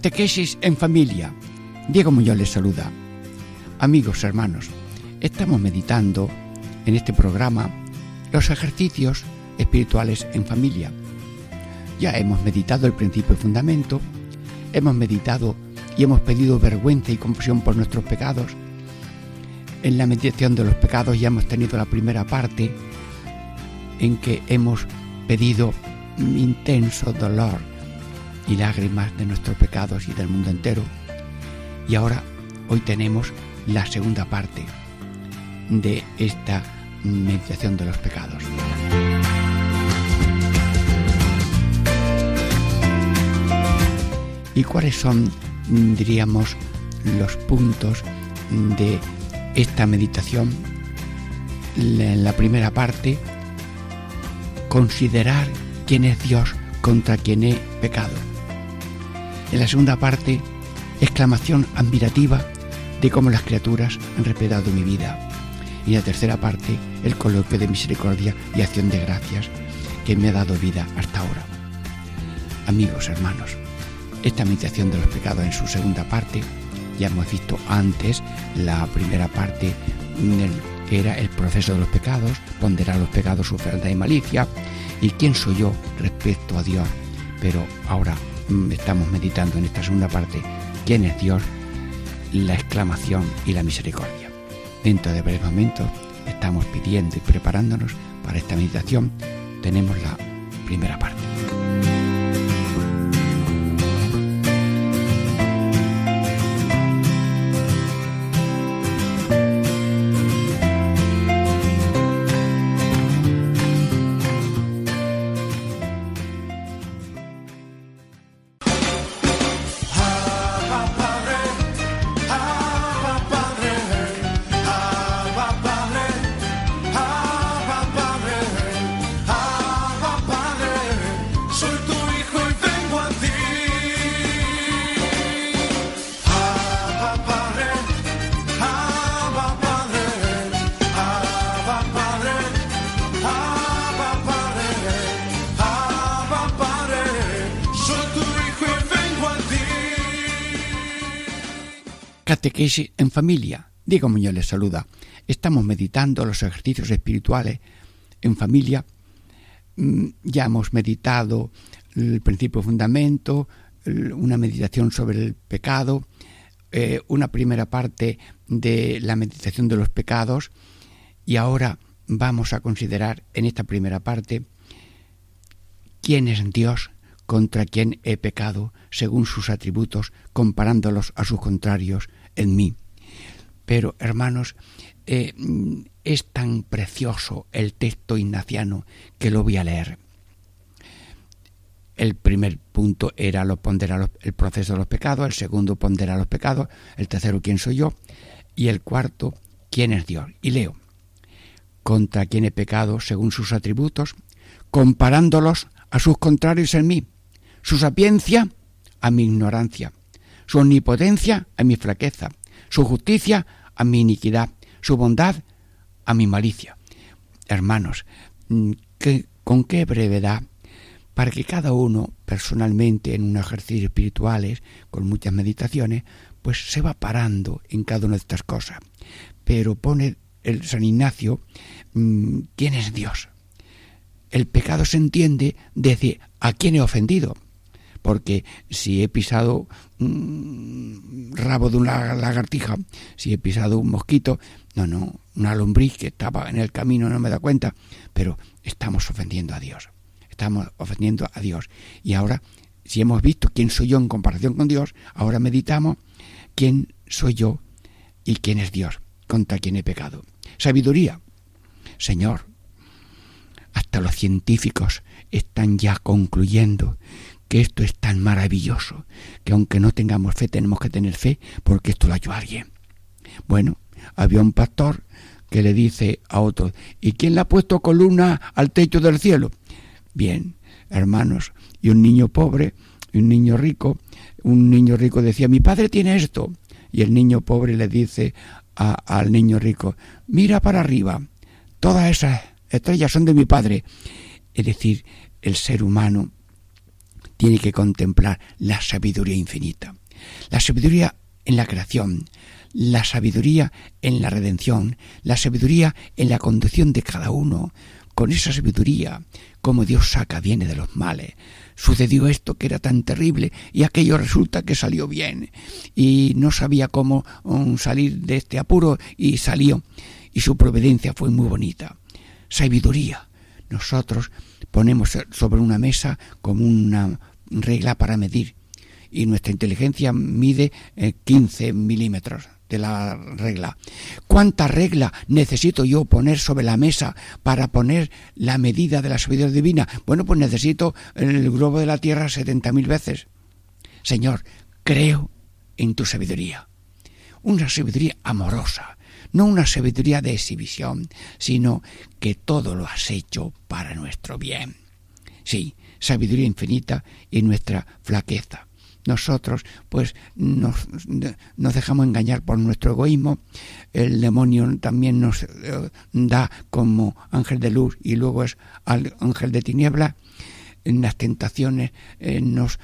Catequesis en familia. Diego Muñoz les saluda. Amigos, hermanos, estamos meditando en este programa los ejercicios espirituales en familia. Ya hemos meditado el principio y fundamento, hemos meditado y hemos pedido vergüenza y confusión por nuestros pecados. En la meditación de los pecados ya hemos tenido la primera parte en que hemos pedido intenso dolor y lágrimas de nuestros pecados y del mundo entero. Y ahora, hoy tenemos la segunda parte de esta meditación de los pecados. ¿Y cuáles son, diríamos, los puntos de esta meditación? En la primera parte, considerar quién es Dios contra quien he pecado. En la segunda parte, exclamación admirativa de cómo las criaturas han respetado mi vida. Y en la tercera parte, el coloquio de misericordia y acción de gracias que me ha dado vida hasta ahora. Amigos, hermanos, esta meditación de los pecados en su segunda parte, ya hemos visto antes la primera parte que era el proceso de los pecados, ponderar los pecados, su y malicia, y quién soy yo respecto a Dios. Pero ahora estamos meditando en esta segunda parte, ¿quién es Dios? La exclamación y la misericordia. Dentro de breves momentos estamos pidiendo y preparándonos para esta meditación. Tenemos la primera parte. Familia. Diego Muñoz les saluda. Estamos meditando los ejercicios espirituales en familia. Mm, ya hemos meditado el principio fundamento, una meditación sobre el pecado, eh, una primera parte de la meditación de los pecados y ahora vamos a considerar en esta primera parte quién es Dios contra quien he pecado según sus atributos, comparándolos a sus contrarios en mí. Pero, hermanos, eh, es tan precioso el texto ignaciano que lo voy a leer. El primer punto era lo ponderar el proceso de los pecados, el segundo ponderar los pecados, el tercero quién soy yo y el cuarto quién es Dios. Y leo, contra quien he pecado según sus atributos, comparándolos a sus contrarios en mí, su sapiencia a mi ignorancia, su omnipotencia a mi flaqueza, su justicia a mi iniquidad, su bondad a mi malicia. Hermanos, mm, con qué brevedad, para que cada uno personalmente en un ejercicio espirituales, con muchas meditaciones, pues se va parando en cada una de estas cosas. Pero pone el San Ignacio, mm, ¿quién es Dios? El pecado se entiende desde a quién he ofendido porque si he pisado un rabo de una lagartija, si he pisado un mosquito, no, no, una lombriz que estaba en el camino no me da cuenta, pero estamos ofendiendo a Dios, estamos ofendiendo a Dios. Y ahora, si hemos visto quién soy yo en comparación con Dios, ahora meditamos quién soy yo y quién es Dios, contra quién he pecado. Sabiduría. Señor, hasta los científicos están ya concluyendo que esto es tan maravilloso, que aunque no tengamos fe, tenemos que tener fe porque esto lo ha hecho alguien. Bueno, había un pastor que le dice a otro, ¿y quién le ha puesto columna al techo del cielo? Bien, hermanos, y un niño pobre, y un niño rico, un niño rico decía, mi padre tiene esto, y el niño pobre le dice al niño rico, mira para arriba, todas esas estrellas son de mi padre. Es decir, el ser humano tiene que contemplar la sabiduría infinita. La sabiduría en la creación, la sabiduría en la redención, la sabiduría en la conducción de cada uno. Con esa sabiduría, como Dios saca viene de los males. Sucedió esto que era tan terrible y aquello resulta que salió bien y no sabía cómo um, salir de este apuro y salió y su providencia fue muy bonita. Sabiduría. Nosotros ponemos sobre una mesa como una regla para medir y nuestra inteligencia mide 15 eh, milímetros de la regla. ¿Cuánta regla necesito yo poner sobre la mesa para poner la medida de la sabiduría divina? Bueno, pues necesito el globo de la tierra setenta mil veces. Señor, creo en tu sabiduría. Una sabiduría amorosa, no una sabiduría de exhibición, sino que todo lo has hecho para nuestro bien. Sí, sabiduría infinita y nuestra flaqueza. Nosotros pues nos, dejamos engañar por nuestro egoísmo, el demonio también nos eh, da como ángel de luz y luego es ángel de tiniebla, en las tentaciones eh, nos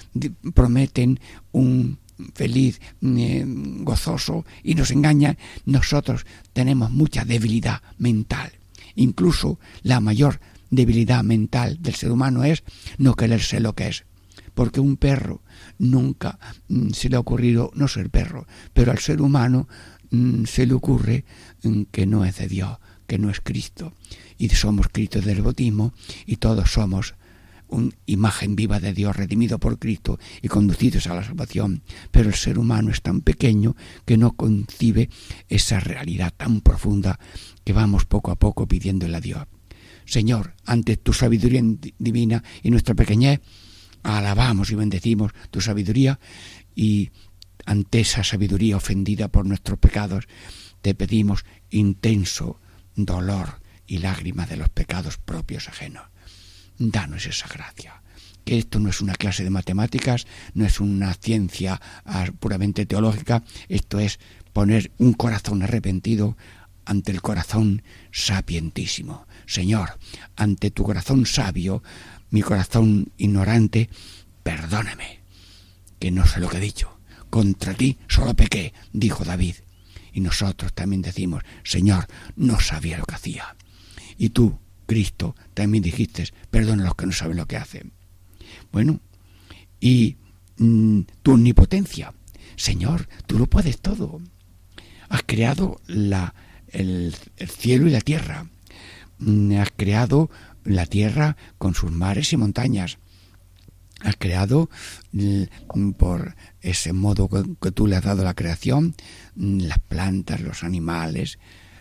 prometen un feliz, eh, gozoso y nos engañan, nosotros tenemos mucha debilidad mental. Incluso la mayor debilidad mental del ser humano es no quererse lo que es. Porque un perro nunca mm, se le ha ocurrido no ser perro, pero al ser humano mm, se le ocurre mm, que no es de Dios, que no es Cristo. Y somos Cristo del bautismo y todos somos una imagen viva de Dios redimido por Cristo y conducidos a la salvación. Pero el ser humano es tan pequeño que no concibe esa realidad tan profunda que vamos poco a poco pidiéndole a Dios. Señor, ante tu sabiduría divina y nuestra pequeñez, alabamos y bendecimos tu sabiduría y ante esa sabiduría ofendida por nuestros pecados, te pedimos intenso dolor y lágrimas de los pecados propios ajenos. Danos esa gracia. Que esto no es una clase de matemáticas, no es una ciencia ah, puramente teológica, esto es poner un corazón arrepentido ante el corazón sapientísimo. Señor, ante tu corazón sabio, mi corazón ignorante, perdóname, que no sé lo que he dicho. Contra ti solo pequé, dijo David. Y nosotros también decimos, Señor, no sabía lo que hacía. Y tú, Cristo, también dijiste, perdona a los que no saben lo que hacen. Bueno, y mm, tu omnipotencia, Señor, tú lo puedes todo. Has creado la, el, el cielo y la tierra. Mm, has creado la tierra con sus mares y montañas. Has creado mm, por ese modo que tú le has dado la creación, mm, las plantas, los animales,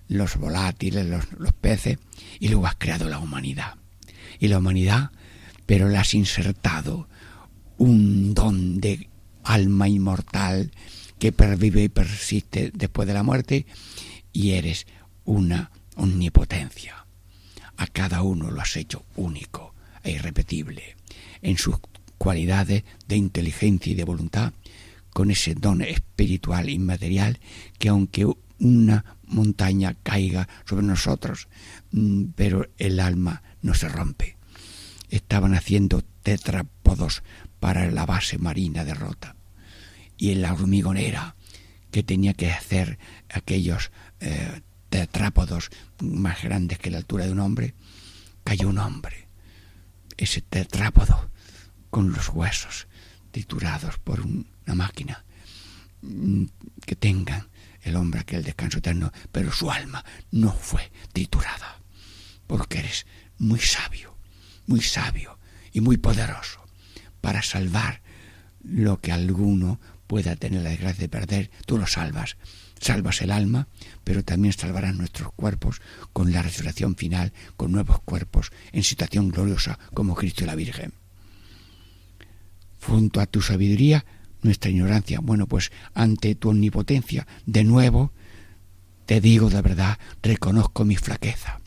los volátiles, los, los peces, y luego has creado la humanidad. Y la humanidad, pero le has insertado un don de alma inmortal que pervive y persiste después de la muerte, y eres una omnipotencia a cada uno lo has hecho único e irrepetible en sus cualidades de inteligencia y de voluntad, con ese don espiritual inmaterial que aunque una montaña caiga sobre nosotros, mm, pero el alma no se rompe. Estaban haciendo tetrápodos para la base marina de Rota. Y en la hormigonera que tenía que hacer aquellos eh, tetrápodos más grandes que la altura de un hombre, cayó un hombre. Ese tetrápodo con los huesos triturados por una máquina mm, que tengan el hombre aquel descanso eterno, pero su alma no fue triturada, porque eres muy sabio, muy sabio y muy poderoso para salvar lo que alguno pueda tener la desgracia de perder, tú lo salvas Salvas el alma, pero también salvarás nuestros cuerpos con la resurrección final, con nuevos cuerpos en situación gloriosa como Cristo y la Virgen. junto a tu sabiduría nuestra ignorancia. Bueno, pues ante tu omnipotencia, de nuevo, te digo de verdad, reconozco mi flaqueza.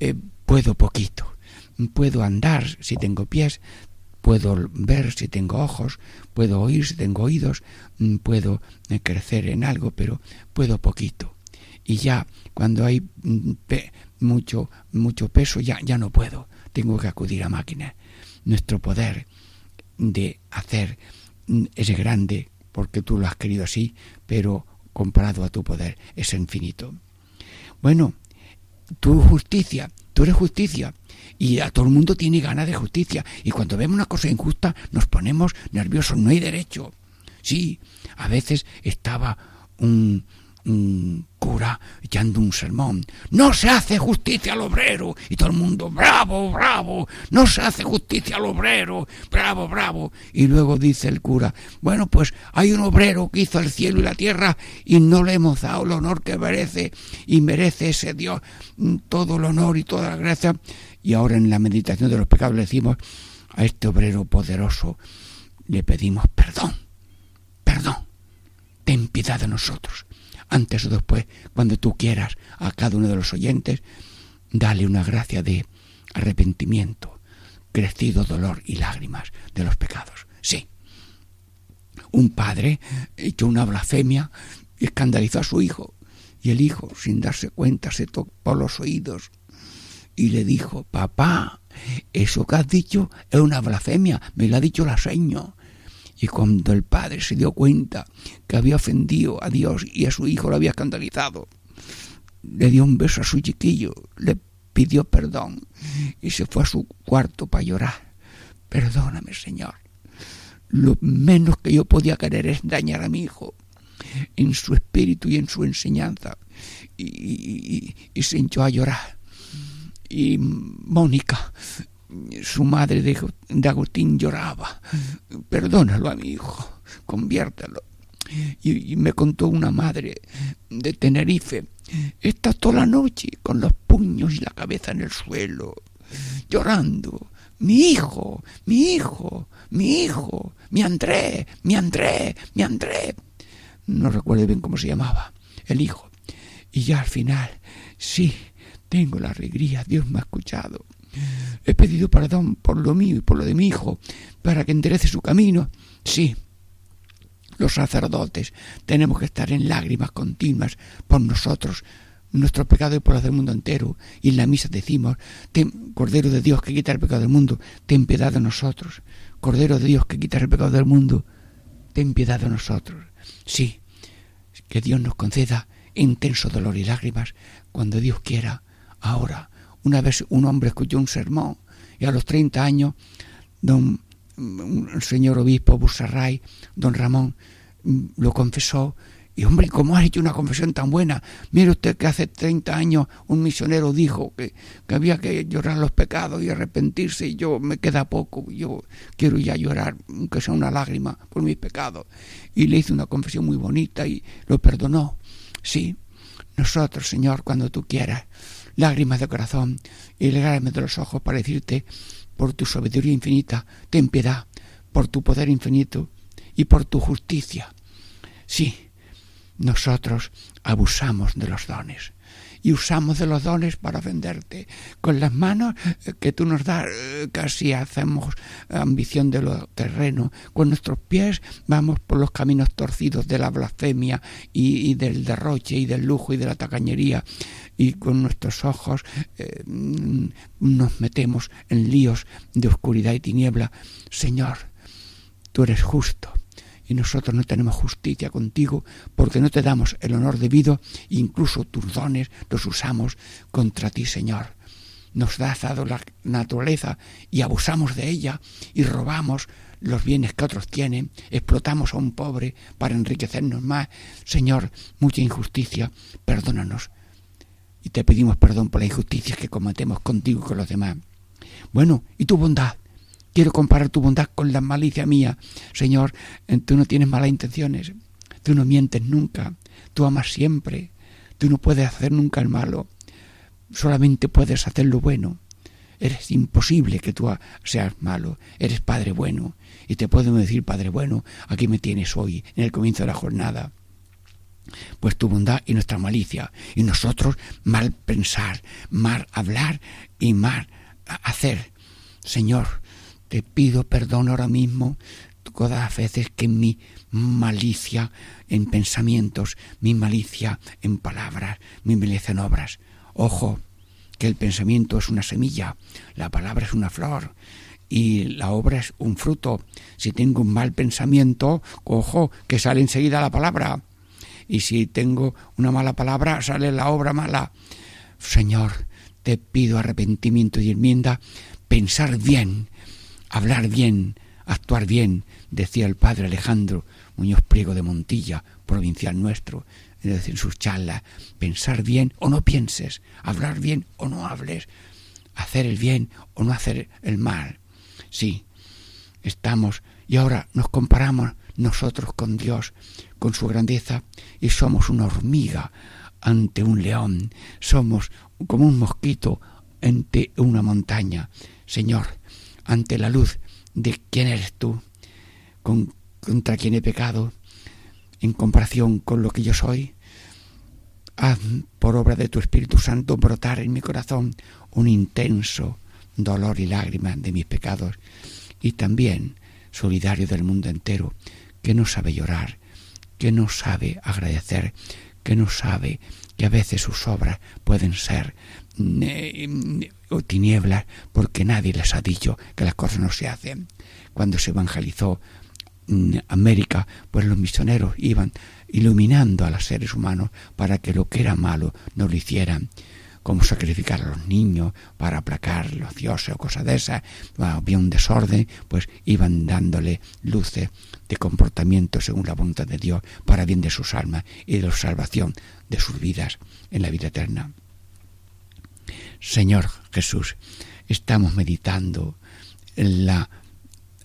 Eh, puedo poquito, puedo andar si tengo pies, puedo ver si tengo ojos, puedo oír si tengo oídos, mm, puedo eh, crecer en algo, pero puedo poquito. Y ya cuando hay mm, mucho, mucho peso, ya, ya no puedo. Tengo que acudir a máquinas. Nuestro poder de hacer mm, es grande porque tú lo has querido así, pero comparado a tu poder es infinito. Bueno, tu justicia, tú eres justicia, y a todo el mundo tiene ganas de justicia. Y cuando vemos una cosa injusta nos ponemos nerviosos, no hay derecho. Sí, a veces estaba un, un cura echando un sermón. No se hace justicia al obrero. Y todo el mundo, bravo, bravo. No se hace justicia al obrero. Bravo, bravo. Y luego dice el cura, bueno, pues hay un obrero que hizo el cielo y la tierra y no le hemos dado el honor que merece. Y merece ese Dios todo el honor y toda la gracia. Y ahora en la meditación de los pecados le decimos a este obrero poderoso, le pedimos perdón, perdón, ten piedad de nosotros. Antes o después, cuando tú quieras, a cada uno de los oyentes, dale una gracia de arrepentimiento, crecido dolor y lágrimas de los pecados. Sí, un padre echó una blasfemia escandalizó a su hijo. Y el hijo, sin darse cuenta, se tocó los oídos y le dijo, papá, eso que has dicho es una blasfemia, me lo ha dicho la seño. Y cuando el padre se dio cuenta que había ofendido a Dios y a su hijo lo había escandalizado, le dio un beso a su chiquillo, le pidió perdón y se fue a su cuarto para llorar. Perdóname, Señor. Lo menos que yo podía querer es dañar a mi hijo en su espíritu y en su enseñanza. Y, se hinchó a llorar y Mónica, su madre de, Agustín, lloraba. Perdónalo a mi hijo, conviértelo. Y, me contó una madre de Tenerife, está toda la noche con los puños y la cabeza en el suelo, llorando. Mi hijo, mi hijo, mi hijo, mi André, mi André, mi André. No recuerdo bien cómo se llamaba, el hijo. Y ya al final, sí, tengo la alegría, Dios me ha escuchado. He pedido perdón por lo mío y por lo de mi hijo, para que enderece su camino. Sí, los sacerdotes tenemos que estar en lágrimas continuas por nosotros, nuestro pecado y por los del mundo entero. Y en la misa decimos, Cordero de Dios que quita el pecado del mundo, ten piedad de nosotros. Cordero de Dios que quita el pecado del mundo, ten piedad de nosotros. Sí, que Dios nos conceda intenso dolor y lágrimas cuando Dios quiera Ahora, una vez un hombre escuchó un sermón y a los 30 años, don, el señor obispo Busarray, don Ramón, mm, lo confesó. Y hombre, ¿cómo has hecho una confesión tan buena? Mire usted que hace 30 años un misionero dijo que, que, había que llorar los pecados y arrepentirse y yo me queda poco, yo quiero ya llorar, aunque sea una lágrima, por mis pecados. Y le hice una confesión muy bonita y lo perdonó. Sí, nosotros, Señor, cuando tú quieras, lágrimas de corazón y lágrimas de los ojos para decirte, por tu sabiduría infinita, ten piedad, por tu poder infinito y por tu justicia. Sí, nosotros abusamos de los dones y usamos de los dones para ofenderte. Con las manos eh, que tú nos das, eh, casi hacemos ambición de lo terreno. Con nuestros pies vamos por los caminos torcidos de la blasfemia y, del derroche y del lujo y de la tacañería. Y con nuestros ojos eh, nos metemos en líos de oscuridad y tiniebla. Señor, tú eres justo y nosotros no tenemos justicia contigo porque no te damos el honor debido, incluso tus dones los usamos contra ti, Señor. Nos has dado la naturaleza y abusamos de ella y robamos los bienes que otros tienen, explotamos a un pobre para enriquecernos más. Señor, mucha injusticia, perdónanos. Y te pedimos perdón por las injusticias que cometemos contigo y con los demás. Bueno, ¿y tu bondad? Quiero comparar tu bondad con la malicia mía. Señor, tú no tienes malas intenciones, tú no mientes nunca, tú amas siempre, tú no puedes hacer nunca el malo, solamente puedes hacer lo bueno. Eres imposible que tú seas malo. Eres Padre bueno. Y te podemos decir, Padre bueno, aquí me tienes hoy, en el comienzo de la jornada. Pues tu bondad y nuestra malicia. Y nosotros mal pensar, mal hablar y mal hacer. Señor, te pido perdón ahora mismo todas las veces que mi malicia en pensamientos, mi malicia en palabras, mi malicia en obras. Ojo, que el pensamiento es una semilla, la palabra es una flor y la obra es un fruto. Si tengo un mal pensamiento, ojo, que sale enseguida la palabra. Y si tengo una mala palabra, sale la obra mala. Señor, te pido arrepentimiento y enmienda, pensar bien, hablar bien, actuar bien, decía el padre Alejandro Muñoz Priego de Montilla, provincial nuestro, es decir, sus charlas, pensar bien o no pienses, hablar bien o no hables, hacer el bien o no hacer el mal. Sí, estamos y ahora nos comparamos nosotros con Dios, con su grandeza, y somos una hormiga ante un león, somos como un mosquito ante una montaña. Señor, ante la luz de quién eres tú, contra quién he pecado, en comparación con lo que yo soy, haz por obra de tu Espíritu Santo brotar en mi corazón un intenso dolor y lágrimas de mis pecados y también solidario del mundo entero, que no sabe llorar, que no sabe agradecer, que no sabe que a veces sus obras pueden ser o tinieblas porque nadie les ha dicho que las cosas no se hacen. Cuando se evangelizó América, pues los misioneros iban iluminando a los seres humanos para que lo que era malo no lo hicieran como sacrificar a los niños para aplacar los dioses o cosas de esas, había un desorden, pues iban dándole luces de comportamiento según la voluntad de Dios para bien de sus almas y de la salvación de sus vidas en la vida eterna. Señor Jesús, estamos meditando en, la,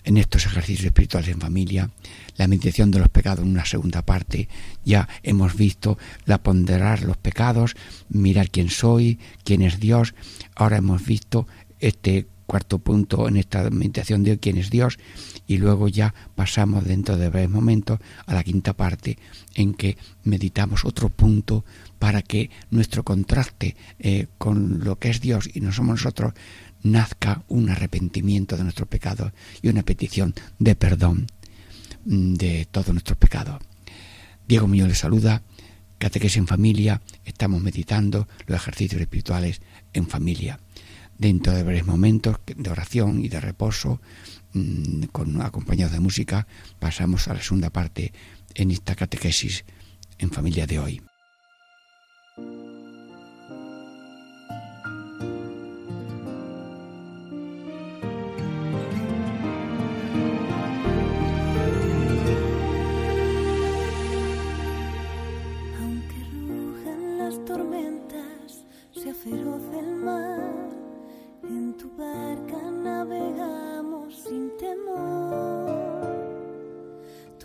en estos ejercicios espirituales en familia, la meditación de los pecados en una segunda parte. Ya hemos visto la ponderar los pecados, mirar quién soy, quién es Dios. Ahora hemos visto este cuarto punto en esta meditación de quién es Dios y luego ya pasamos dentro de breves momentos a la quinta parte en que meditamos otro punto para que nuestro contraste eh, con lo que es Dios y no somos nosotros nazca un arrepentimiento de nuestros pecados y una petición de perdón mm, de todos nuestros pecados. Diego mío le saluda, Catequesis en familia, estamos meditando los ejercicios espirituales en familia dentro de breves momentos de oración y de reposo, mm, acompañados de música, pasamos a la segunda parte en esta catequesis en familia de hoy.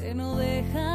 que no deja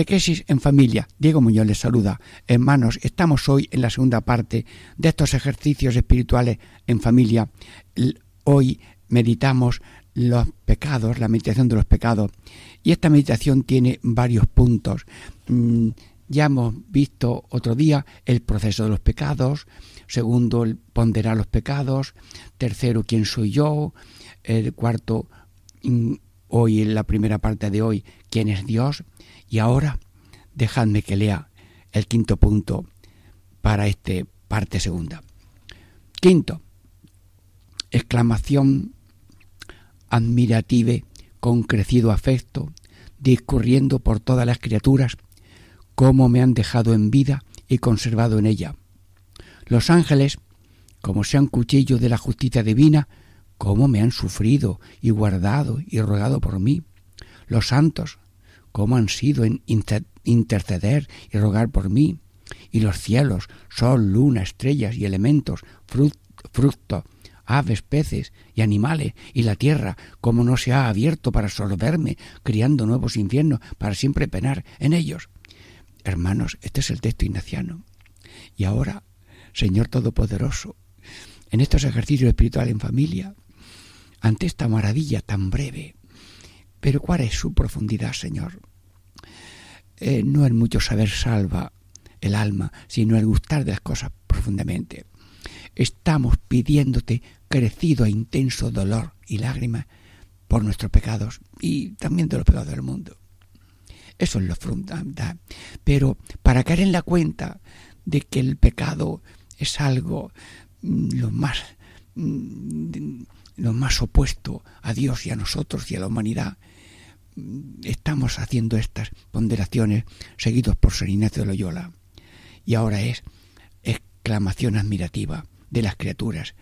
En familia. Diego Muñoz les saluda. Hermanos, estamos hoy en la segunda parte de estos ejercicios espirituales en familia. Hoy meditamos los pecados, la meditación de los pecados. Y esta meditación tiene varios puntos. Mm, Ya hemos visto otro día el proceso de los pecados. Segundo, el ponderar los pecados. Tercero, quién soy yo. El cuarto, mm, hoy en la primera parte de hoy, quién es Dios. Y ahora, dejadme que lea el quinto punto para esta parte segunda. Quinto, exclamación admirative con crecido afecto, discurriendo por todas las criaturas, cómo me han dejado en vida y conservado en ella. Los ángeles, como sean cuchillos de la justicia divina, cómo me han sufrido y guardado y rogado por mí. Los santos, cómo han sido en inter- interceder y rogar por mí. Y los cielos, sol, luna, estrellas y elementos, fruto, aves, peces y animales, y la tierra, como no se ha abierto para absorberme, criando nuevos infiernos para siempre penar en ellos. Hermanos, este es el texto ignaciano. Y ahora, Señor Todopoderoso, en estos ejercicios espirituales en familia, ante esta maravilla tan breve. Pero ¿cuál es su profundidad, Señor? Eh, no es mucho saber salva el alma, sino el gustar de las cosas profundamente. Estamos pidiéndote crecido e intenso dolor y lágrimas por nuestros pecados y también de los pecados del mundo. Eso es lo fundamental. Pero para caer en la cuenta de que el pecado es algo mm, lo más mm, lo más opuesto a Dios y a nosotros y a la humanidad, estamos haciendo estas ponderaciones seguidos por San Ignacio de Loyola. Y ahora es exclamación admirativa de las criaturas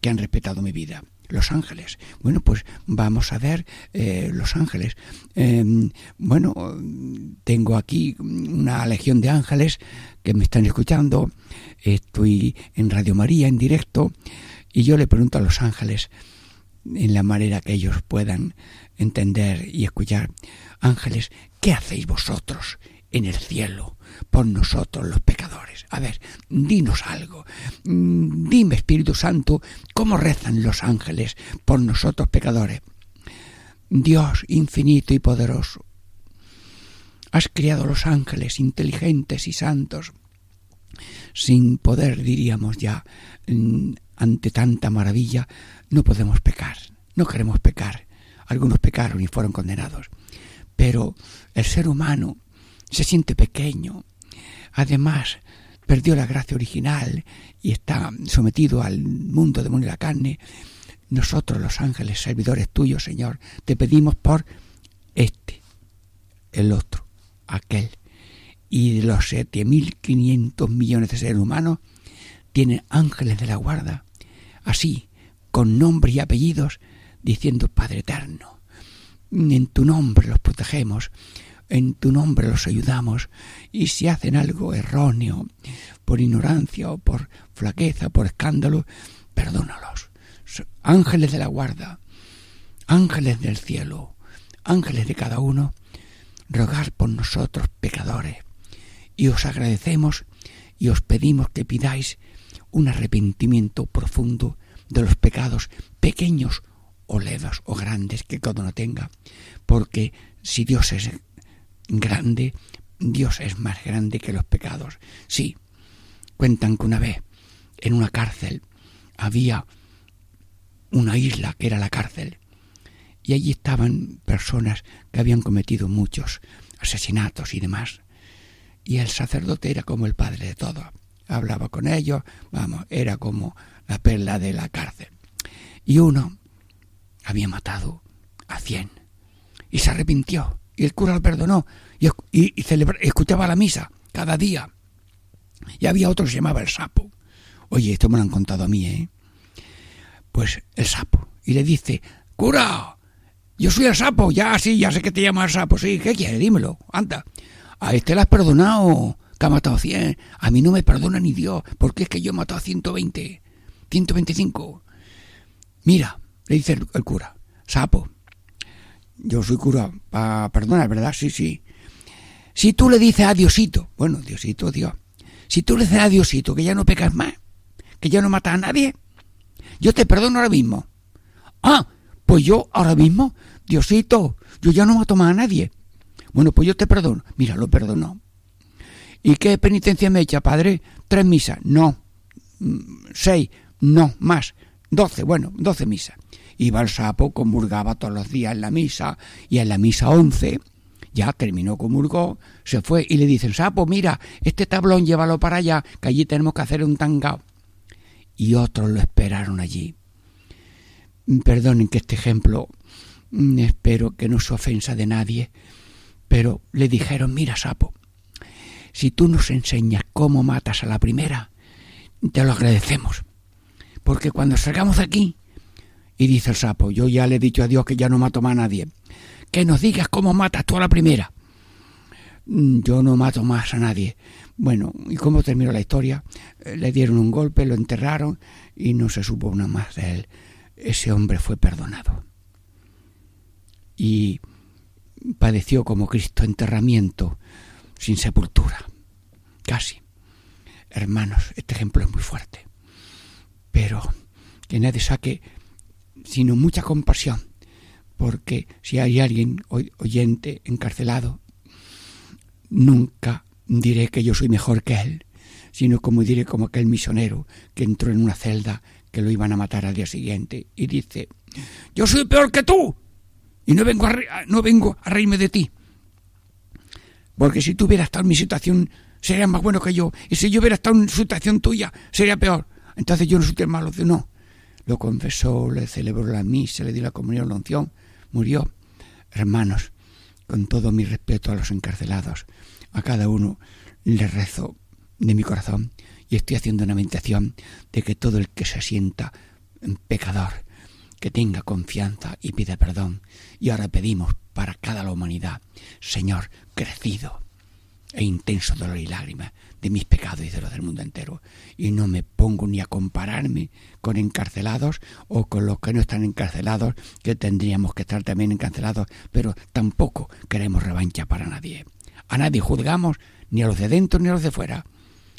que han respetado mi vida. Los ángeles. Bueno, pues vamos a ver eh, los ángeles. Eh, bueno, tengo aquí una legión de ángeles que me están escuchando. Estoy en Radio María en directo y yo le pregunto a los ángeles en la manera que ellos puedan entender y escuchar. Ángeles, ¿qué hacéis vosotros en el cielo por nosotros los pecadores? A ver, dinos algo. Mm, Dime, Espíritu Santo, ¿cómo rezan los ángeles por nosotros pecadores? Dios infinito y poderoso, has creado los ángeles inteligentes y santos, sin poder, diríamos ya, mm, ante tanta maravilla, no podemos pecar, no queremos pecar. Algunos pecaron y fueron condenados. Pero el ser humano se siente pequeño. Además, perdió la gracia original y está sometido al mundo de la carne. Nosotros, los ángeles, servidores tuyos, Señor, te pedimos por este, el otro, aquel. Y de los 7.500 millones de seres humanos, tienen ángeles de la guarda, así, con nombre y apellidos, diciendo Padre Eterno, en tu nombre los protegemos, en tu nombre los ayudamos, y si hacen algo erróneo, por ignorancia o por flaqueza, por escándalo, perdónalos. Ángeles de la guarda, ángeles del cielo, ángeles de cada uno, rogar por nosotros pecadores, y os agradecemos y os pedimos que pidáis un arrepentimiento profundo de los pecados pequeños o leves o grandes que cada uno tenga, porque si Dios es grande, Dios es más grande que los pecados. Sí, cuentan que una vez en una cárcel había una isla que era la cárcel y allí estaban personas que habían cometido muchos asesinatos y demás. Y el sacerdote era como el padre de todos. Hablaba con ellos, vamos, era como la perla de la cárcel. Y uno había matado a cien y se arrepintió y el cura lo perdonó y, y, celebra, escuchaba la misa cada día. Y había otro que se llamaba el sapo. Oye, esto me lo han contado a mí, ¿eh? Pues el sapo. Y le dice, cura, yo soy el sapo. Ya, sí, ya sé que te llamas el sapo. Sí, ¿qué quieres? Dímelo, anda. A este le has perdonado, que ha matado 100. A mí no me perdona ni Dios, porque es que yo he matado a 120, 125. Mira, le dice el, el cura, sapo, yo soy cura para perdonar, ¿verdad? Sí, sí. Si tú le dices a Diosito, bueno, Diosito, Dios, si tú le dices a Diosito que ya no pecas más, que ya no matas a nadie, yo te perdono ahora mismo. Ah, pues yo ahora mismo, Diosito, yo ya no mato más a nadie. Bueno, pues yo te perdono. Mira, lo perdonó. ¿Y qué penitencia me echa, padre? Tres misas. No. Mm, Seis. No, más. Doce. Bueno, doce misas. Iba el sapo, comulgaba todos los días en la misa, y en la misa once, ya terminó, comulgó, se fue y le dicen, sapo, mira, este tablón llévalo para allá, que allí tenemos que hacer un tangao. Y otros lo esperaron allí. Perdonen que este ejemplo, mm, espero que no se ofensa de nadie, pero le dijeron, mira, sapo, si tú nos enseñas cómo matas a la primera, te lo agradecemos. Porque cuando salgamos de aquí, y dice el sapo, yo ya le he dicho a Dios que ya no mato más a nadie, que nos digas cómo matas tú a la primera. "Mm, Yo no mato más a nadie. Bueno, ¿y cómo terminó la historia? Eh, Le dieron un golpe, lo enterraron y no se supo una más de él. Ese hombre fue perdonado. Y padeció como Cristo enterramiento sin sepultura. Casi. Hermanos, este ejemplo es muy fuerte. pero que nadie saque sino mucha compasión, porque si hay alguien oy- oyente encarcelado, nunca diré que yo soy mejor que él, sino como diré como aquel misionero que entró en una celda que lo iban a matar al día siguiente y dice, yo soy peor que tú y no vengo a, re- no vengo a reírme de ti. Porque si tú hubieras estado en mi situación, sería más bueno que yo. Y si yo hubiera estado en situación tuya, sería peor. Entonces yo no soy tan malo. No. Lo confesó, le celebró la misa, le dio la comunión, la unción, murió. Hermanos, con todo mi respeto a los encarcelados, a cada uno le rezo de mi corazón y estoy haciendo una meditación de que todo el que se sienta pecador, que tenga confianza y pida perdón. Y ahora pedimos para cada la humanidad, Señor, crecido e intenso dolor y lágrimas de mis pecados y de los del mundo entero. Y no me pongo ni a compararme con encarcelados o con los que no están encarcelados, que tendríamos que estar también encarcelados, pero tampoco queremos revancha para nadie. A nadie juzgamos, ni a los de dentro ni a los de fuera,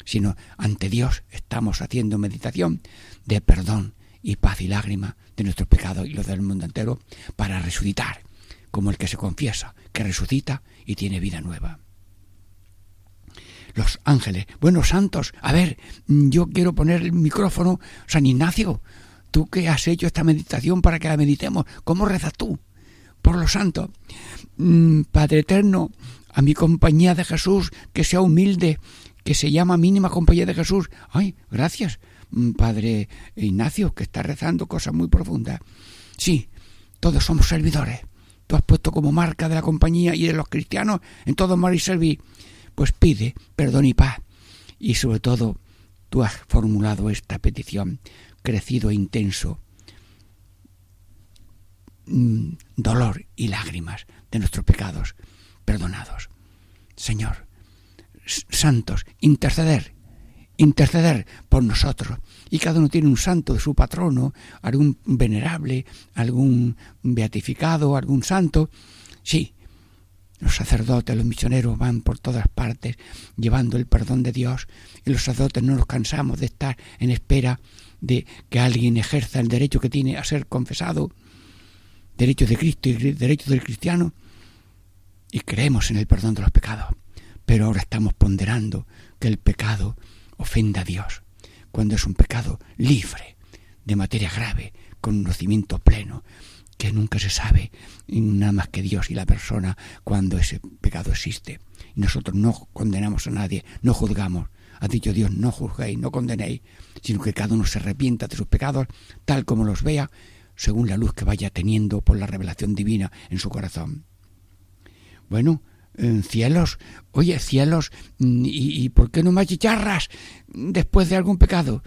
sino ante Dios estamos haciendo meditación de perdón y paz y lágrima de nuestros pecados y los del mundo entero para resucitar, como el que se confiesa, que resucita y tiene vida nueva los ángeles. Bueno, santos, a ver, yo quiero poner el micrófono, San Ignacio, tú que has hecho esta meditación para que la meditemos, ¿cómo rezas tú? Por los santos. Mm, Padre Eterno, a mi compañía de Jesús, que sea humilde, que se llama mínima compañía de Jesús. Ay, gracias, mm, Padre Ignacio, que está rezando cosas muy profundas. Sí, todos somos servidores. Tú has puesto como marca de la compañía y de los cristianos en todo amar y servir pues pide perdón y paz. Y sobre todo, tú has formulado esta petición, crecido e intenso, mm, dolor y lágrimas de nuestros pecados perdonados. Señor, santos, interceder, interceder por nosotros. Y cada uno tiene un santo de su patrono, algún venerable, algún beatificado, algún santo. Sí, los sacerdotes, los misioneros van por todas partes llevando el perdón de Dios y los sacerdotes no nos cansamos de estar en espera de que alguien ejerza el derecho que tiene a ser confesado, derecho de Cristo y derecho del cristiano, y creemos en el perdón de los pecados. Pero ahora estamos ponderando que el pecado ofenda a Dios, cuando es un pecado libre de materia grave, con conocimiento pleno, que nunca se sabe nada más que Dios y la persona cuando ese pecado existe. Y nosotros no condenamos a nadie, no juzgamos. Ha dicho Dios, no juzguéis, no condenéis, sino que cada uno se arrepienta de sus pecados tal como los vea, según la luz que vaya teniendo por la revelación divina en su corazón. Bueno, cielos, oye, cielos, mm, ¿y, y por qué no más chicharras después de algún pecado?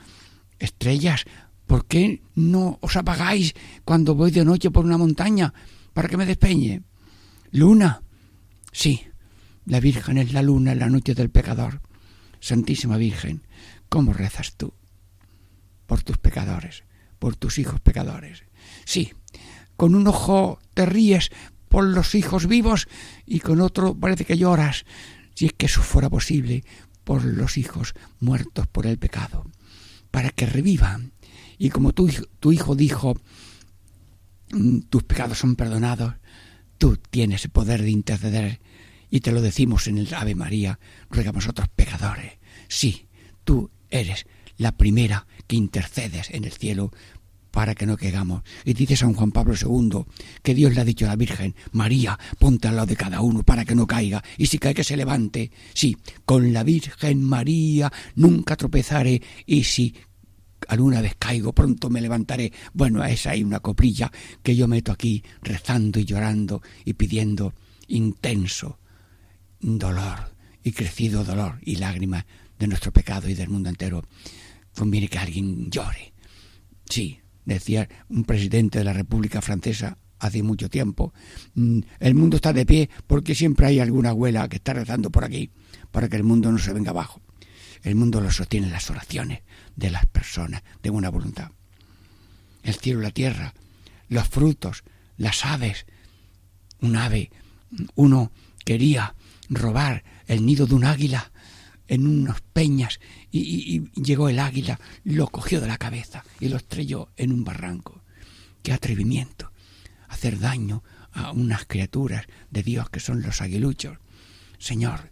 Estrellas, ¿por qué no os apagáis cuando voy de noche por una montaña para que me despeñe? Luna, sí, la Virgen es la luna en la noche del pecador. Santísima Virgen, ¿cómo rezas tú? Por tus pecadores, por tus hijos pecadores. Sí, con un ojo te ríes por los hijos vivos y con otro parece que lloras, si es que eso fuera posible, por los hijos muertos por el pecado, para que revivan. Y como tu, hijo- tu hijo dijo, mm, tus pecados son perdonados, tú tienes el poder de interceder y te lo decimos en el Ave María, ruega nosotros pecadores. Sí, tú eres la primera que intercedes en el cielo para que no caigamos. Y dice San Juan Pablo II que Dios le ha dicho a la Virgen, María, ponte al lado de cada uno para que no caiga, y si cae que se levante. Sí, con la Virgen María nunca tropezaré, y si alguna vez caigo, pronto me levantaré. Bueno, esa hay una coplilla que yo meto aquí rezando y llorando y pidiendo intenso dolor y crecido dolor y lágrimas de nuestro pecado y del mundo entero. Conviene que alguien llore. Sí, decía un presidente de la República Francesa hace mucho tiempo, mm, el mundo está de pie porque siempre hay alguna abuela que está rezando por aquí para que el mundo no se venga abajo. El mundo lo sostiene las oraciones de las personas de buena voluntad. El cielo la tierra, los frutos, las aves. Un ave, uno quería robar el nido de un águila en unas peñas y, y- y llegó el águila, lo cogió de la cabeza y lo estrelló en un barranco. ¡Qué atrevimiento! Hacer daño a unas criaturas de Dios que son los aguiluchos. Señor,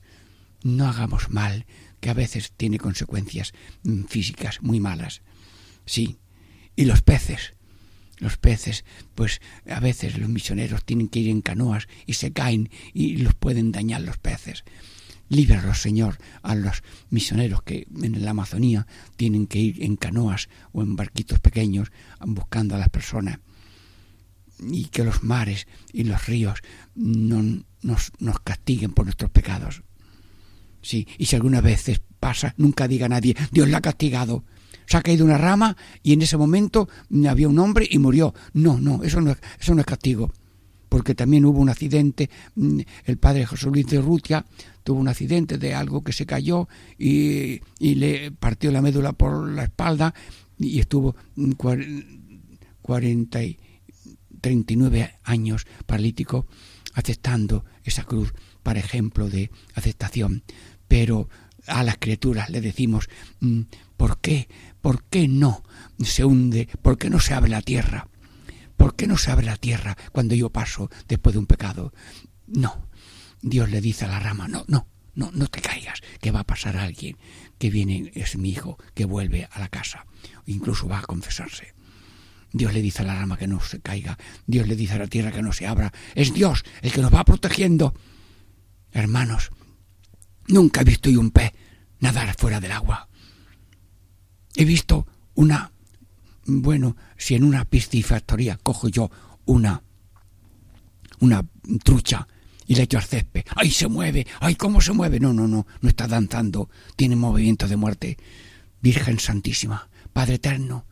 no hagamos mal, que a veces tiene consecuencias mm, físicas muy malas. Sí, y los peces. Los peces, pues a veces los misioneros tienen que ir en canoas y se caen y los pueden dañar los peces. Líbralos, Señor, a los misioneros que en la Amazonía tienen que ir en canoas o en barquitos pequeños buscando a las personas. Y que los mares y los ríos no nos, nos castiguen por nuestros pecados. Sí, y si alguna vez pasa, nunca diga a nadie, Dios la ha castigado. Se ha caído una rama y en ese momento había un hombre y murió. No, no, eso no, es- eso no es castigo. Porque también hubo un accidente, mm, el padre José Luis de Rutia tuvo un accidente de algo que se cayó y, y le partió la médula por la espalda y estuvo mm, cuar- 40 y 39 años paralítico aceptando esa cruz para ejemplo de aceptación. Pero a las criaturas le decimos, mm, ¿por qué? ¿Por qué no se hunde? ¿Por qué no se abre la tierra? ¿Por qué no se abre la tierra cuando yo paso después de un pecado? No. Dios le dice a la rama, no, no, no, no te caigas, que va a pasar alguien que viene, es mi hijo, que vuelve a la casa, incluso va a confesarse. Dios le dice a la rama que no se caiga, Dios le dice a la tierra que no se abra, es Dios el que nos va protegiendo. Hermanos, nunca he visto yo un pez nadar fuera del agua. He visto una, bueno, si en una piscifactoría cojo yo una, una trucha y le echo al césped, ¡ay, se mueve! ¡ay, cómo se mueve! No, no, no, no está danzando, tiene movimientos de muerte. Virgen Santísima, Padre Eterno,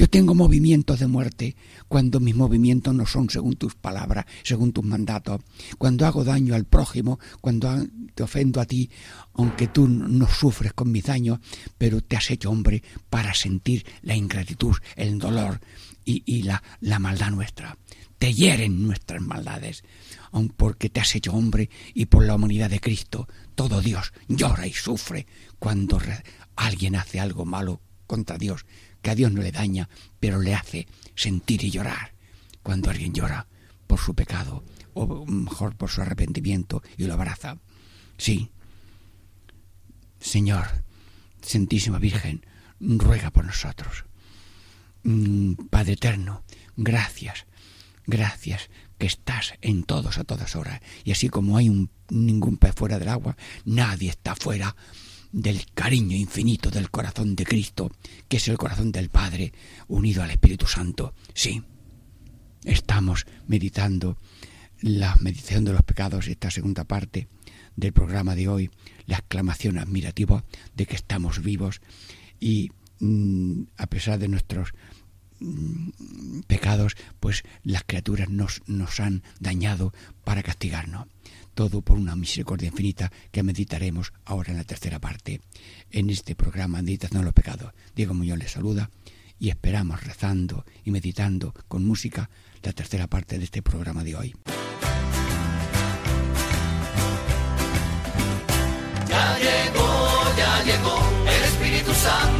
yo tengo movimientos de muerte cuando mis movimientos no son según tus palabras, según tus mandatos. Cuando hago daño al prójimo, cuando te ofendo a ti, aunque tú no sufres con mis daños, pero te has hecho hombre para sentir la ingratitud, el dolor y, la, la maldad nuestra. Te hieren nuestras maldades, aun porque te has hecho hombre y por la humanidad de Cristo, todo Dios llora y sufre cuando alguien hace algo malo contra Dios, que a Dios no le daña, pero le hace sentir y llorar. Cuando alguien llora por su pecado, o mejor por su arrepentimiento, y lo abraza. Sí, Señor, Santísima Virgen, ruega por nosotros. Mm, Padre Eterno, gracias, gracias que estás en todos a todas horas. Y así como hay un, ningún pez fuera del agua, nadie está fuera del cariño infinito del corazón de Cristo, que es el corazón del Padre unido al Espíritu Santo. Sí, estamos meditando la meditación de los pecados, esta segunda parte del programa de hoy, la exclamación admirativa de que estamos vivos y mm, a pesar de nuestros pecados, pues las criaturas nos, nos han dañado para castigarnos. Todo por una misericordia infinita que meditaremos ahora en la tercera parte. En este programa Meditación de los Pecados, Diego Muñoz les saluda y esperamos rezando y meditando con música la tercera parte de este programa de hoy. Ya llegó, ya llegó, el Espíritu Santo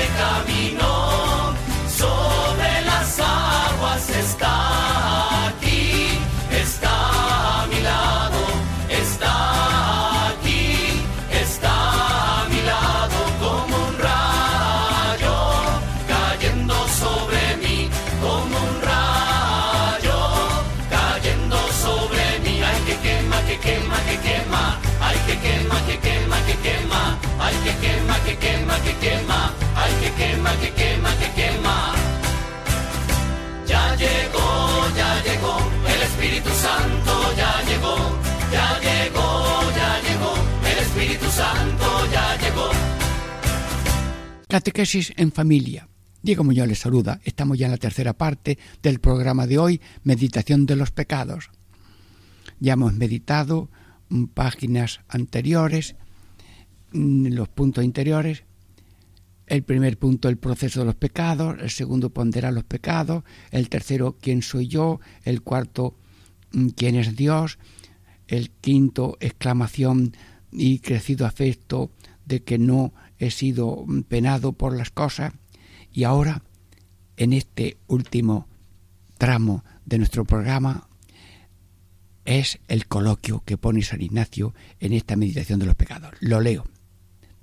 que quema, que quema, ay que quema, que quema, que quema. Ya llegó, ya llegó, el Espíritu Santo ya llegó, ya llegó, ya llegó, el Espíritu Santo ya llegó. Catequesis en familia. Diego Muñoz les saluda. Estamos ya en la tercera parte del programa de hoy, Meditación de los Pecados. Ya hemos meditado mm, páginas anteriores, los puntos interiores. El primer punto, el proceso de los pecados. El segundo, ponderar los pecados. El tercero, quién soy yo. El cuarto, mm, quién es Dios. El quinto, exclamación y crecido afecto de que no he sido penado por las cosas. Y ahora, en este último tramo de nuestro programa, es el coloquio que pone San Ignacio en esta meditación de los pecados. Lo leo.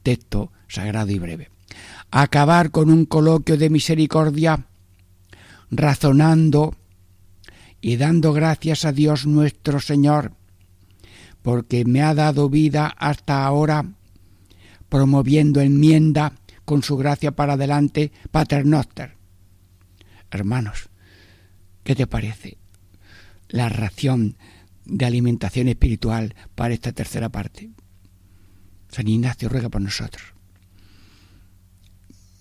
Texto sagrado y breve. Acabar con un coloquio de misericordia, razonando y dando gracias a Dios nuestro Señor, porque me ha dado vida hasta ahora, promoviendo enmienda con su gracia para adelante, Paternoster. Hermanos, ¿qué te parece la ración de alimentación espiritual para esta tercera parte? San Ignacio ruega por nosotros.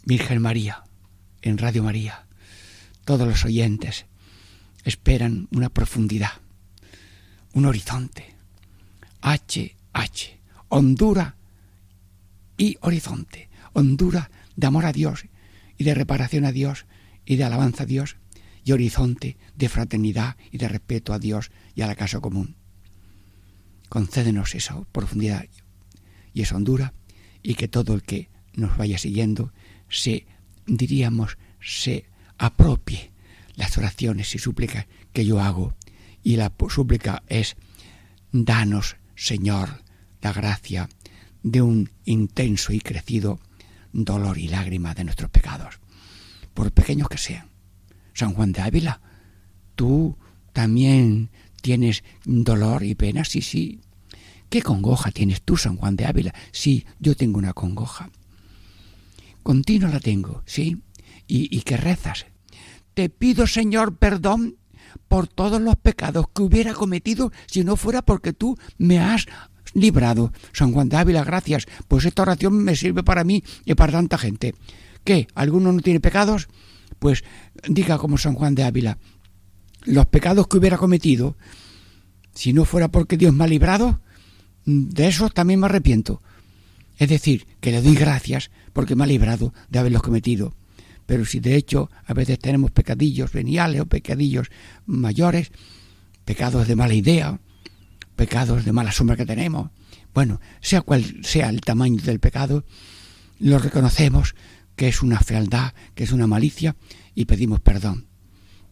Virgen María, en Radio María, todos los oyentes esperan una profundidad, un horizonte. H, H, hondura y horizonte. Hondura de amor a Dios y de reparación a Dios y de alabanza a Dios y horizonte de fraternidad y de respeto a Dios y a la casa común. Concédenos esa profundidad y esa hondura y que todo el que nos vaya siguiendo se, diríamos, se apropie las oraciones y súplicas que yo hago. Y la súplica es, danos, Señor, la gracia de un intenso y crecido dolor y lágrima de nuestros pecados, por pequeños que sean. San Juan de Ávila, tú también tienes dolor y pena, sí, sí. ¿Qué congoja tienes tú, San Juan de Ávila? Sí, yo tengo una congoja. Continua la tengo, ¿sí? ¿Y, y qué rezas? Te pido, Señor, perdón por todos los pecados que hubiera cometido si no fuera porque tú me has librado. San Juan de Ávila, gracias, pues esta oración me sirve para mí y para tanta gente. ¿Qué? ¿Alguno no tiene pecados? Pues diga como San Juan de Ávila, los pecados que hubiera cometido, si no fuera porque Dios me ha librado, de esos también me arrepiento. Es decir, que le doy gracias porque me ha librado de haberlos cometido. Pero si de hecho a veces tenemos pecadillos veniales o pecadillos mayores, pecados de mala idea, pecados de mala sombra que tenemos, bueno, sea cual sea el tamaño del pecado, lo reconocemos que es una fealdad, que es una malicia y pedimos perdón.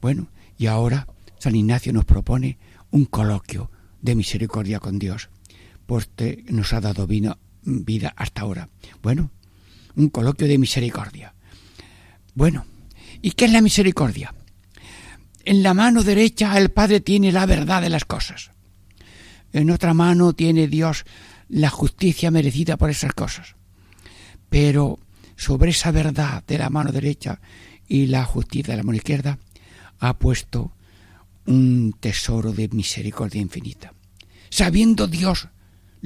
Bueno, y ahora San Ignacio nos propone un coloquio de misericordia con Dios, porque nos ha dado vida hasta ahora. Bueno, un coloquio de misericordia. Bueno, ¿y qué es la misericordia? En la mano derecha el Padre tiene la verdad de las cosas. En otra mano tiene Dios la justicia merecida por esas cosas. Pero sobre esa verdad de la mano derecha y la justicia de la mano izquierda ha puesto un tesoro de misericordia infinita. Sabiendo Dios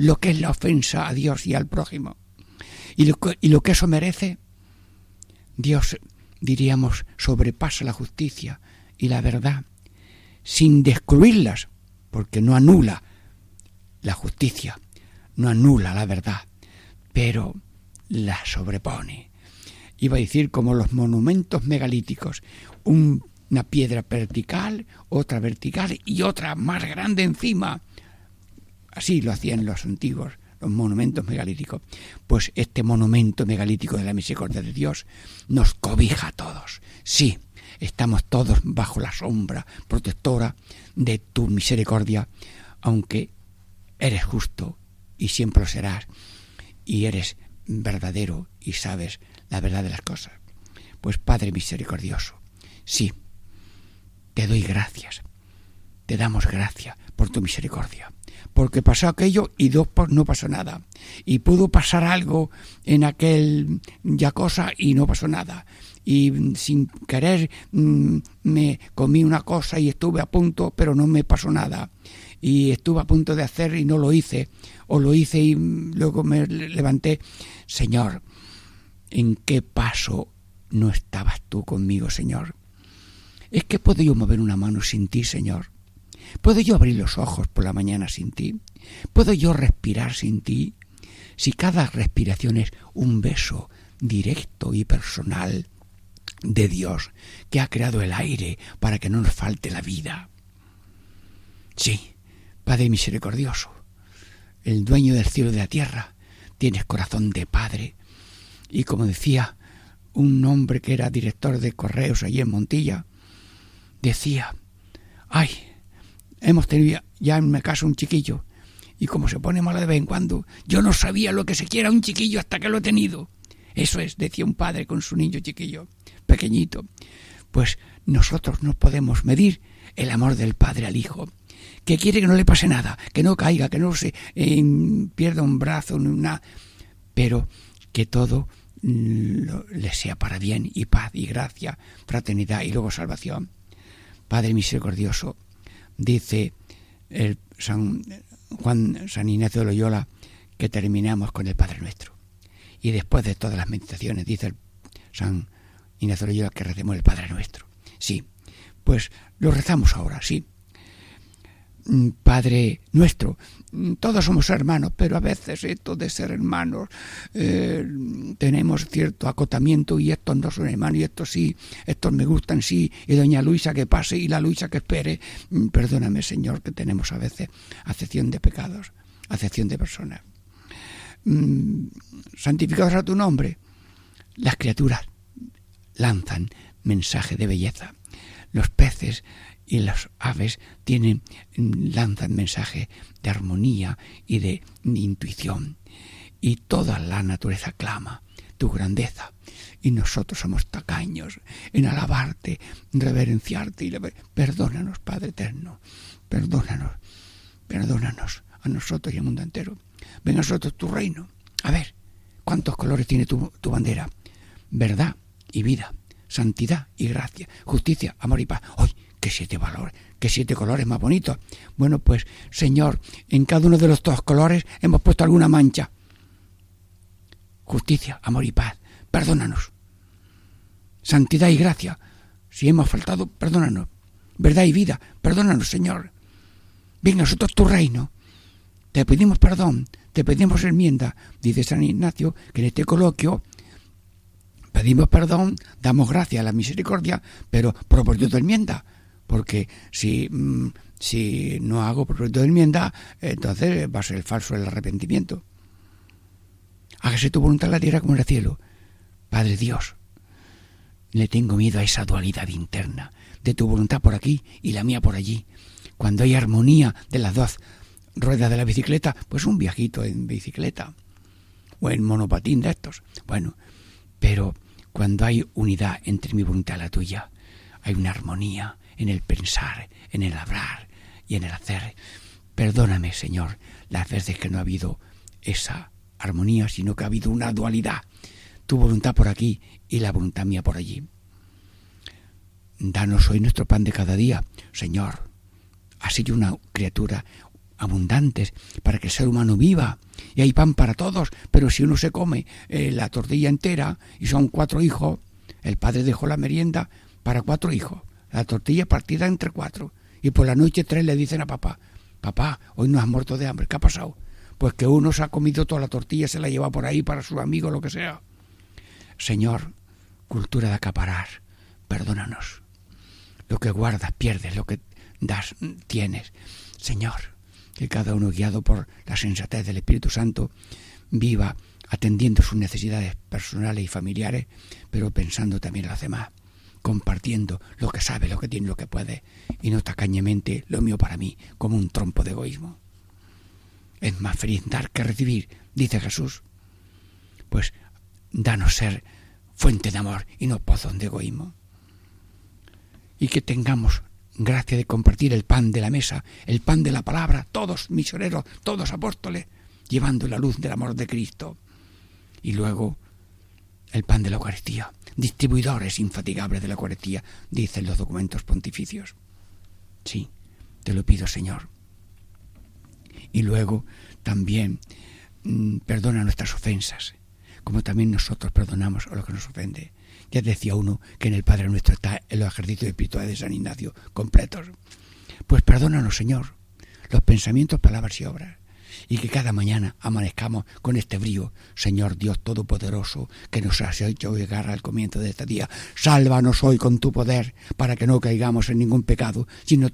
lo que es la ofensa a Dios y al prójimo y lo que, y lo que eso merece, Dios, diríamos, sobrepasa la justicia y la verdad sin descruirlas, porque no anula la justicia, no anula la verdad, pero la sobrepone. Iba a decir como los monumentos megalíticos, un- una piedra vertical, otra vertical y otra más grande encima. Así lo hacían los antiguos, los monumentos megalíticos. Pues este monumento megalítico de la misericordia de Dios nos cobija a todos. Sí, estamos todos bajo la sombra protectora de tu misericordia, aunque eres justo y siempre lo serás, y eres verdadero y sabes la verdad de las cosas. Pues Padre misericordioso, sí, te doy gracias, te damos gracias por tu misericordia, porque pasó aquello y dos por no pasó nada, y pudo pasar algo en aquel ya cosa y no pasó nada, y mm, sin querer mm, me comí una cosa y estuve a punto, pero no me pasó nada, y estuve a punto de hacer y no lo hice, o lo hice y mm, luego me levanté, Señor, ¿en qué paso no estabas tú conmigo, Señor. Es que puedo yo mover una mano sin ti, Señor. ¿Puedo yo abrir los ojos por la mañana sin ti? ¿Puedo yo respirar sin ti? Si cada respiración es un beso directo y personal de Dios que ha creado el aire para que no nos falte la vida. Sí, Padre misericordioso, el dueño del cielo y de la tierra, tienes corazón de Padre. Y como decía un hombre que era director de correos allí en Montilla, decía, ay, hemos tenido ya en mi casa un chiquillo, y como se pone malo de vez en cuando, yo no sabía lo que se quiera un chiquillo hasta que lo he tenido. Eso es, decía un padre con su niño chiquillo, pequeñito. Pues nosotros no podemos medir el amor del padre al hijo, que quiere que no le pase nada, que no caiga, que no se eh, pierda un brazo, nada, pero que todo mm, le sea para bien y paz y gracia, fraternidad y luego salvación. Padre misericordioso, dice el San Juan San Ignacio de Loyola que terminamos con el Padre Nuestro. Y después de todas las meditaciones, dice el San Ignacio de Loyola que recemos el Padre Nuestro. Sí, pues lo rezamos ahora, sí. Mm, Padre nuestro, todos somos hermanos, pero a veces esto de ser hermanos eh, tenemos cierto acotamiento y estos no son hermanos y estos sí, estos me gustan sí, y doña Luisa que pase y la Luisa que espere. Mm, Perdóname, Señor, que tenemos a veces acepción de pecados, acepción de personas. Mm, Santificados a tu nombre, las criaturas lanzan mensaje de belleza. Los peces y las aves tienen lanzan mensaje de armonía y de intuición. Y toda la naturaleza clama tu grandeza. Y nosotros somos tacaños en alabarte, reverenciarte y lever- perdónanos, Padre eterno. Perdónanos, perdónanos a nosotros y al mundo entero. Ven a nosotros tu reino. A ver, ¿cuántos colores tiene tu, tu bandera? Verdad y vida, santidad y gracia, justicia, amor y paz. ¡Ay, qué siete valores! ¡Qué siete colores más bonitos! Bueno, pues, Señor, en cada uno de los dos colores hemos puesto alguna mancha. Justicia, amor y paz. Perdónanos. Santidad y gracia. Si hemos faltado, perdónanos. Verdad y vida. Perdónanos, Señor. Ven a nosotros tu reino. Te pedimos perdón, te pedimos enmienda, dice San Ignacio, que en este coloquio pedimos perdón, damos gracia a la misericordia, pero propósito de enmienda, porque si, mm, si no hago propósito de enmienda, entonces va a ser falso el arrepentimiento. Hágase tu voluntad en la tierra como en el cielo. Padre Dios, le tengo miedo a esa dualidad interna, de tu voluntad por aquí y la mía por allí. Cuando hay armonía de las dos ruedas de la bicicleta, pues un viajito en bicicleta o en monopatín de estos. Bueno, pero cuando hay unidad entre mi voluntad y la tuya, hay una armonía en el pensar, en el hablar y en el hacer. Perdóname, Señor, las veces que no ha habido esa armonía, sino que ha habido una dualidad. Tu voluntad por aquí y la voluntad mía por allí. Danos hoy nuestro pan de cada día, Señor. Has sido una criatura abundantes para que el ser humano viva. Y hay pan para todos, pero si uno se come eh, la tortilla entera y son cuatro hijos, el padre dejó la merienda para cuatro hijos, la tortilla partida entre cuatro. Y por la noche tres le dicen a papá, papá, hoy no has muerto de hambre, ¿qué ha pasado? Pues que uno se ha comido toda la tortilla, se la lleva por ahí para sus amigos, lo que sea. Señor, cultura de acaparar, perdónanos. Lo que guardas, pierdes, lo que das, tienes. Señor, que cada uno guiado por la sensatez del Espíritu Santo viva atendiendo sus necesidades personales y familiares, pero pensando también en las demás, compartiendo lo que sabe, lo que tiene, lo que puede, y no tacañamente lo mío para mí, como un trompo de egoísmo. Es más feliz dar que recibir, dice Jesús. Pues danos ser fuente de amor y no pozo de egoísmo. Y que tengamos gracia de compartir el pan de la mesa, el pan de la palabra, todos misioneros, todos apóstoles, llevando la luz del amor de Cristo. Y luego el pan de la Eucaristía, distribuidores infatigables de la Eucaristía, dicen los documentos pontificios. Sí, te lo pido, Señor. Y luego también mmm, perdona nuestras ofensas, como también nosotros perdonamos a los que nos ofende. Ya decía uno que en el Padre Nuestro está en los ejercicios espirituales de San Ignacio completos. Pues perdónanos, Señor, los pensamientos, palabras y obras. Y que cada mañana amanezcamos con este brío, Señor Dios Todopoderoso, que nos has hecho llegar al comienzo de este día. Sálvanos hoy con tu poder, para que no caigamos en ningún pecado, sino,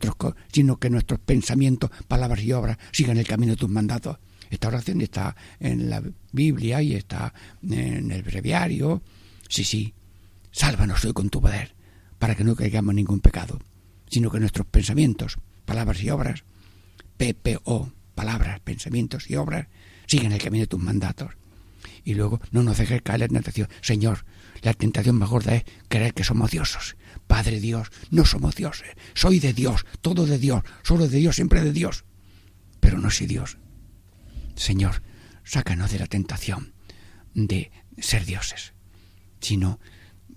sino que nuestros pensamientos, palabras y obras sigan el camino de tus mandatos. Esta oración está en la Biblia y está en el breviario. Sí, sí, sálvanos hoy con tu poder, para que no caigamos en ningún pecado, sino que nuestros pensamientos, palabras y obras, PPO, palabras, pensamientos y obras, sigan el camino de tus mandatos. Y luego no nos dejes caer en la tentación. Señor, la tentación más gorda es creer que somos diosos. Padre Dios, no somos dioses. Soy de Dios, todo de Dios, solo de Dios, siempre de Dios. Pero no soy Dios. Señor, sácanos de la tentación de ser dioses, sino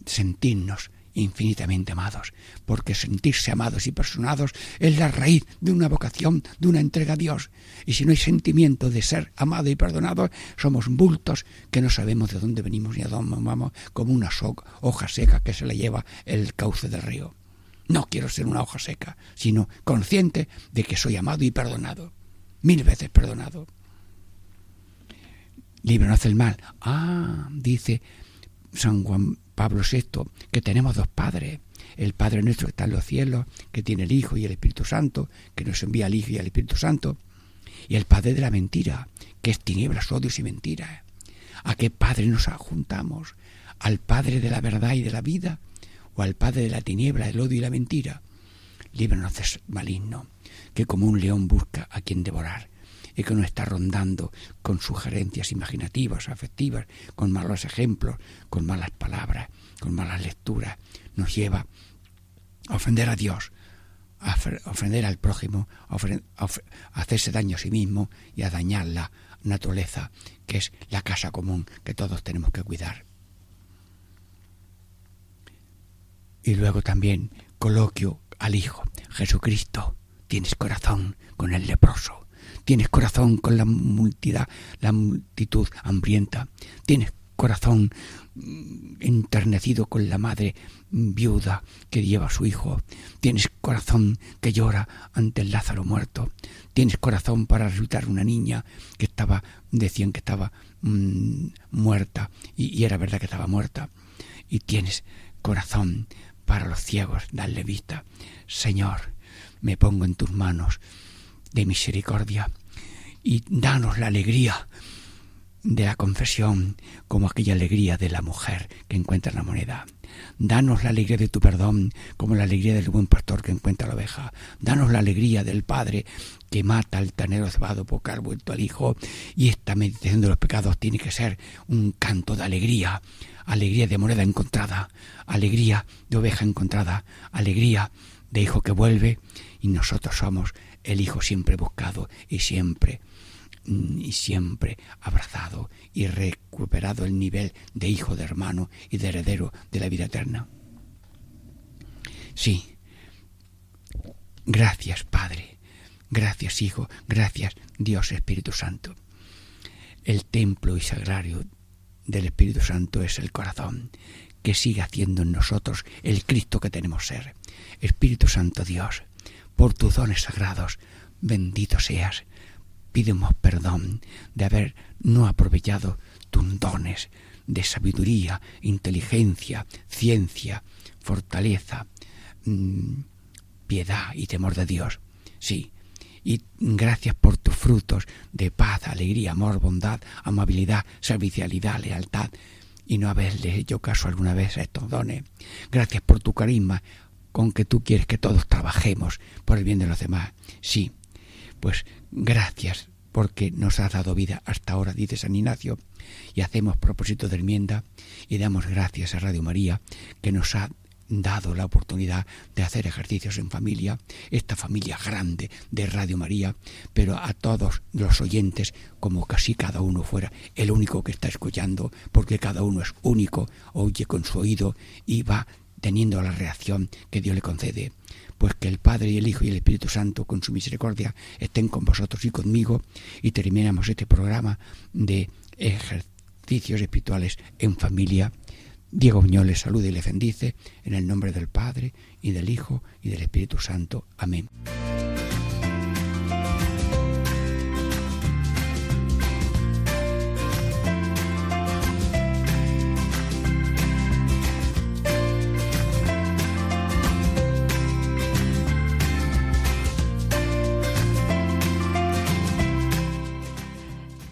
sentirnos infinitamente amados, porque sentirse amados y personados es la raíz de una vocación, de una entrega a Dios. Y si no hay sentimiento de ser amado y perdonado, somos bultos que no sabemos de dónde venimos ni a dónde vamos, como una hoja seca que se la lleva el cauce del río. No quiero ser una hoja seca, sino consciente de que soy amado y perdonado, mil veces perdonado. Líbranos del mal. Ah, dice San Juan Pablo VI, que tenemos dos padres, el Padre nuestro que está en los cielos, que tiene el Hijo y el Espíritu Santo, que nos envía al Hijo y al Espíritu Santo, y el Padre de la mentira, que es tinieblas, odios y mentiras. ¿A qué Padre nos juntamos? ¿Al Padre de la verdad y de la vida? ¿O al Padre de la tiniebla, el odio y la mentira? Líbranos de maligno, que como un león busca a quien devorar y que nos está rondando con sugerencias imaginativas, afectivas, con malos ejemplos, con malas palabras, con malas lecturas, nos lleva a ofender a Dios, a ofender al prójimo, a, a hacerse daño a sí mismo y a dañar la naturaleza, que es la casa común que todos tenemos que cuidar. Y luego también coloquio al Hijo, Jesucristo, tienes corazón con el leproso, Tienes corazón con la multitud, la multitud hambrienta. Tienes corazón mm, enternecido con la madre viuda que lleva a su hijo. Tienes corazón que llora ante el Lázaro muerto. Tienes corazón para resucitar una niña que estaba, decían que estaba mm, muerta y, y, era verdad que estaba muerta. Y tienes corazón para los ciegos, darle vista. Señor, me pongo en tus manos de misericordia y danos la alegría de la confesión como aquella alegría de la mujer que encuentra la moneda. Danos la alegría de tu perdón como la alegría del buen pastor que encuentra la oveja. Danos la alegría del Padre que mata al tanero cebado por haber vuelto al Hijo. Y esta meditación de los pecados tiene que ser un canto de alegría. Alegría de moneda encontrada, alegría de oveja encontrada, alegría de hijo que vuelve y nosotros somos el hijo siempre buscado y siempre mm, y siempre abrazado y recuperado el nivel de hijo de hermano y de heredero de la vida eterna. Sí, gracias Padre, gracias Hijo, gracias Dios Espíritu Santo. El templo y sagrario del Espíritu Santo es el corazón, que sigue haciendo en nosotros el Cristo que tenemos ser. Espíritu Santo Dios, por tus dones sagrados, bendito seas. Pidemos perdón de haber no aprovechado tus dones de sabiduría, inteligencia, ciencia, fortaleza, mm, piedad y temor de Dios. Sí, y gracias por tus frutos de paz, alegría, amor, bondad, amabilidad, servicialidad, lealtad, y no haberle hecho caso alguna vez a estos dones. Gracias por tu carisma, con que tú quieres que todos trabajemos por el bien de los demás. Sí, pues gracias porque nos has dado vida hasta ahora, dice San Ignacio, y hacemos propósito de enmienda y damos gracias a Radio María que nos ha dado la oportunidad de hacer ejercicios en familia, esta familia grande de Radio María, pero a todos los oyentes, como casi cada uno fuera el único que está escuchando, porque cada uno es único, oye con su oído y va teniendo la reacción que Dios le concede. Pues que el Padre y el Hijo y el Espíritu Santo, con su misericordia, estén con vosotros y conmigo y terminamos este programa de ejercicios espirituales en familia Diego Muñoz les saluda y les bendice en el nombre del Padre y del Hijo y del Espíritu Santo. Amén.